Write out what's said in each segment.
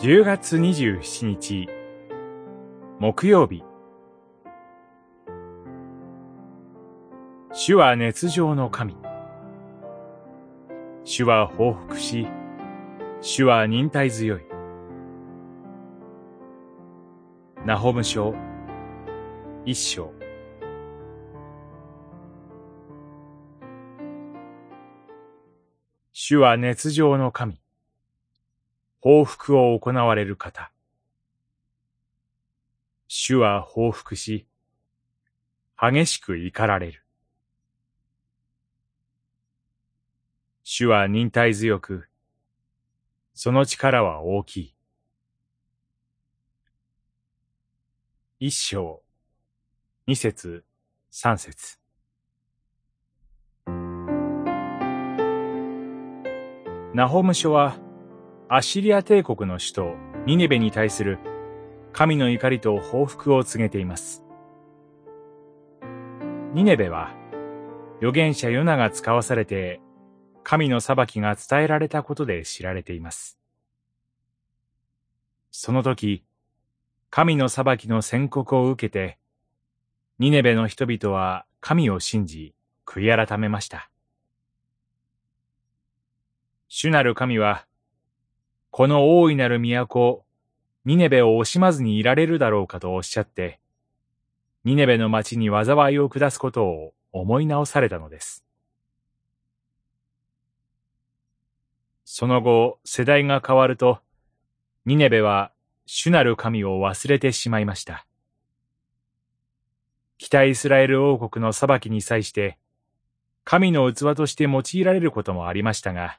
10月27日。木曜日。主は熱情の神。主は報復し主は忍耐強い。ナホム書一章。主は熱情の神。報復を行われる方。主は報復し、激しく怒られる。主は忍耐強く、その力は大きい。一章、二節、三節。ナホム書は、アッシリア帝国の首都ニネベに対する神の怒りと報復を告げています。ニネベは預言者ヨナが使わされて神の裁きが伝えられたことで知られています。その時、神の裁きの宣告を受けて、ニネベの人々は神を信じ、悔い改めました。主なる神は、この大いなる都、ニネベを惜しまずにいられるだろうかとおっしゃって、ニネベの町に災いを下すことを思い直されたのです。その後、世代が変わると、ニネベは主なる神を忘れてしまいました。北イスラエル王国の裁きに際して、神の器として用いられることもありましたが、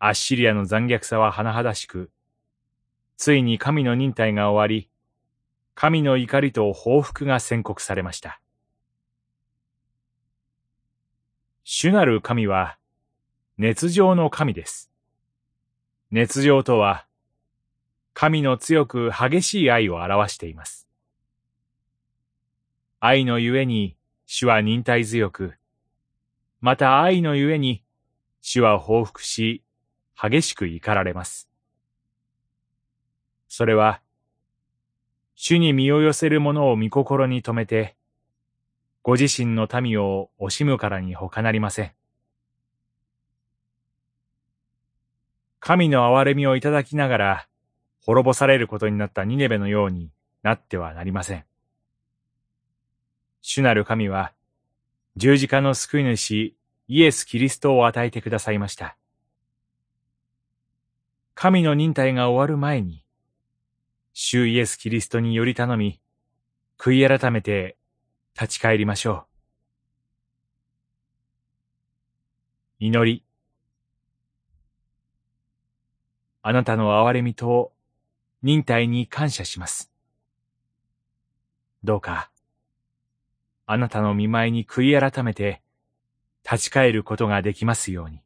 アッシリアの残虐さは甚だしく、ついに神の忍耐が終わり、神の怒りと報復が宣告されました。主なる神は、熱情の神です。熱情とは、神の強く激しい愛を表しています。愛のゆえに主は忍耐強く、また愛のゆえに主は報復し激しく怒られます。それは、主に身を寄せる者を御心に留めて、ご自身の民を惜しむからに他なりません。神の憐れみをいただきながら、滅ぼされることになったニネベのようになってはなりません。主なる神は、十字架の救い主イエス・キリストを与えてくださいました。神の忍耐が終わる前に、主イエス・キリストにより頼み、悔い改めて立ち返りましょう。祈り。あなたの憐れみと忍耐に感謝します。どうか、あなたの見舞いに悔い改めて立ち返ることができますように。